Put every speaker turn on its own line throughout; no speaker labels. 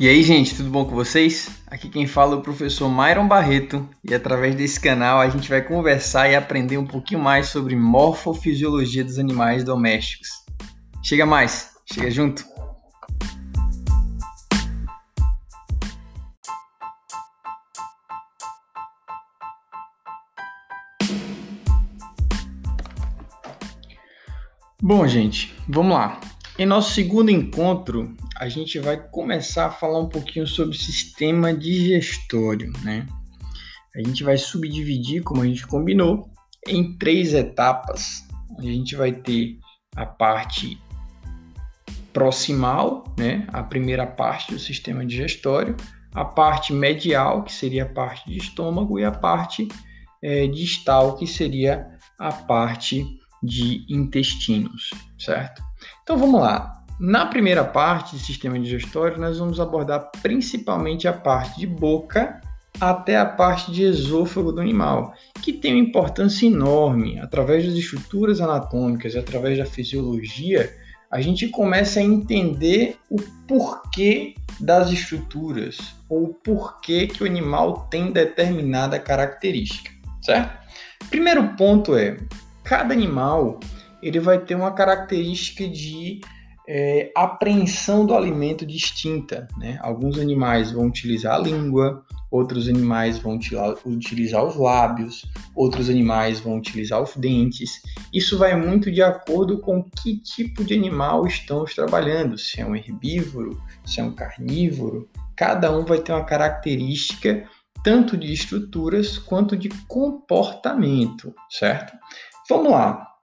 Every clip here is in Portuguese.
E aí, gente, tudo bom com vocês? Aqui quem fala é o professor Myron Barreto e através desse canal a gente vai conversar e aprender um pouquinho mais sobre morfofisiologia dos animais domésticos. Chega mais, chega junto! Bom, gente, vamos lá. Em nosso segundo encontro, a gente vai começar a falar um pouquinho sobre sistema digestório, né? A gente vai subdividir, como a gente combinou, em três etapas. A gente vai ter a parte proximal, né? A primeira parte do sistema digestório, a parte medial, que seria a parte de estômago, e a parte é, distal, que seria a parte de intestinos, certo? Então vamos lá. Na primeira parte do sistema digestório, nós vamos abordar principalmente a parte de boca até a parte de esôfago do animal, que tem uma importância enorme. Através das estruturas anatômicas, através da fisiologia, a gente começa a entender o porquê das estruturas ou o porquê que o animal tem determinada característica, certo? Primeiro ponto é, cada animal ele vai ter uma característica de é, apreensão do alimento distinta. Né? Alguns animais vão utilizar a língua, outros animais vão utilizar os lábios, outros animais vão utilizar os dentes. Isso vai muito de acordo com que tipo de animal estamos trabalhando, se é um herbívoro, se é um carnívoro. Cada um vai ter uma característica tanto de estruturas quanto de comportamento, certo? Vamos lá.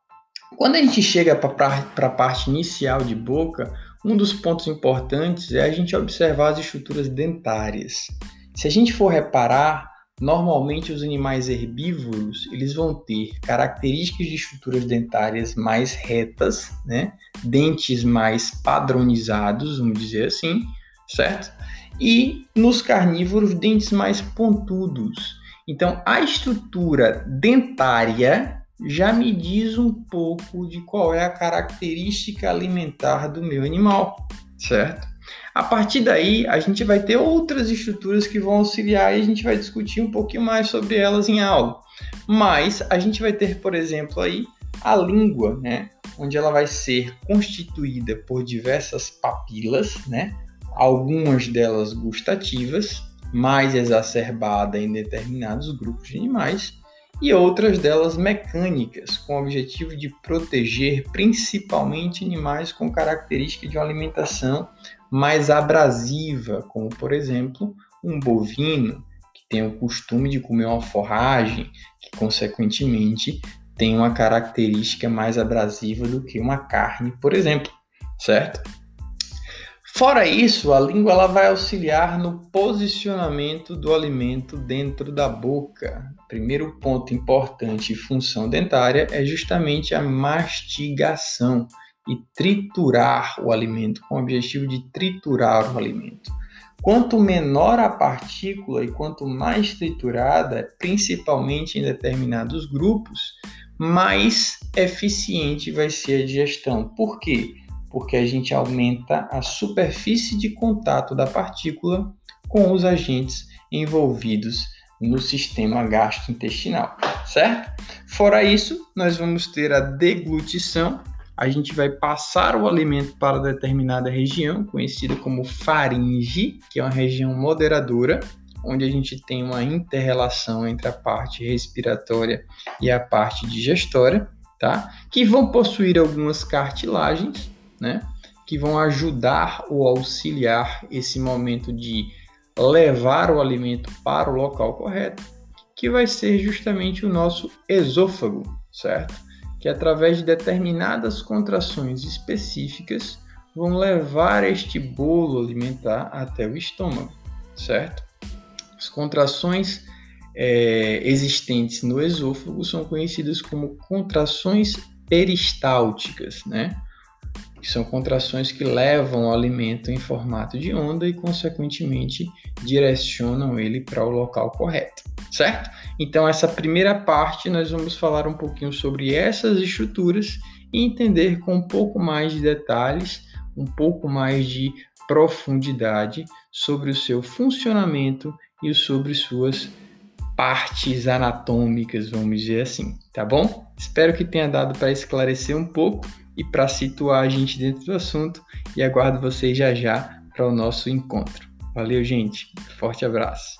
Quando a gente chega para a parte inicial de boca, um dos pontos importantes é a gente observar as estruturas dentárias. Se a gente for reparar, normalmente os animais herbívoros eles vão ter características de estruturas dentárias mais retas, né? dentes mais padronizados, vamos dizer assim, certo? E nos carnívoros, dentes mais pontudos. Então, a estrutura dentária já me diz um pouco de qual é a característica alimentar do meu animal, certo? A partir daí, a gente vai ter outras estruturas que vão auxiliar e a gente vai discutir um pouquinho mais sobre elas em aula. Mas a gente vai ter, por exemplo, aí a língua, né? Onde ela vai ser constituída por diversas papilas, né? Algumas delas gustativas, mais exacerbada em determinados grupos de animais, e outras delas mecânicas, com o objetivo de proteger principalmente animais com característica de uma alimentação mais abrasiva, como por exemplo um bovino, que tem o costume de comer uma forragem, que consequentemente tem uma característica mais abrasiva do que uma carne, por exemplo, certo? Fora isso, a língua ela vai auxiliar no posicionamento do alimento dentro da boca. Primeiro ponto importante e função dentária é justamente a mastigação e triturar o alimento, com o objetivo de triturar o alimento. Quanto menor a partícula e quanto mais triturada, principalmente em determinados grupos, mais eficiente vai ser a digestão. Por quê? Porque a gente aumenta a superfície de contato da partícula com os agentes envolvidos no sistema gastrointestinal, certo? Fora isso, nós vamos ter a deglutição. A gente vai passar o alimento para determinada região, conhecida como faringe, que é uma região moderadora, onde a gente tem uma interrelação entre a parte respiratória e a parte digestória, tá? Que vão possuir algumas cartilagens né? Que vão ajudar ou auxiliar esse momento de levar o alimento para o local correto, que vai ser justamente o nosso esôfago, certo? Que através de determinadas contrações específicas vão levar este bolo alimentar até o estômago, certo? As contrações é, existentes no esôfago são conhecidas como contrações peristálticas, né? Que são contrações que levam o alimento em formato de onda e, consequentemente, direcionam ele para o local correto, certo? Então, essa primeira parte nós vamos falar um pouquinho sobre essas estruturas e entender com um pouco mais de detalhes um pouco mais de profundidade sobre o seu funcionamento e sobre suas partes anatômicas, vamos dizer assim, tá bom? Espero que tenha dado para esclarecer um pouco e para situar a gente dentro do assunto e aguardo vocês já já para o nosso encontro. Valeu, gente. Forte abraço.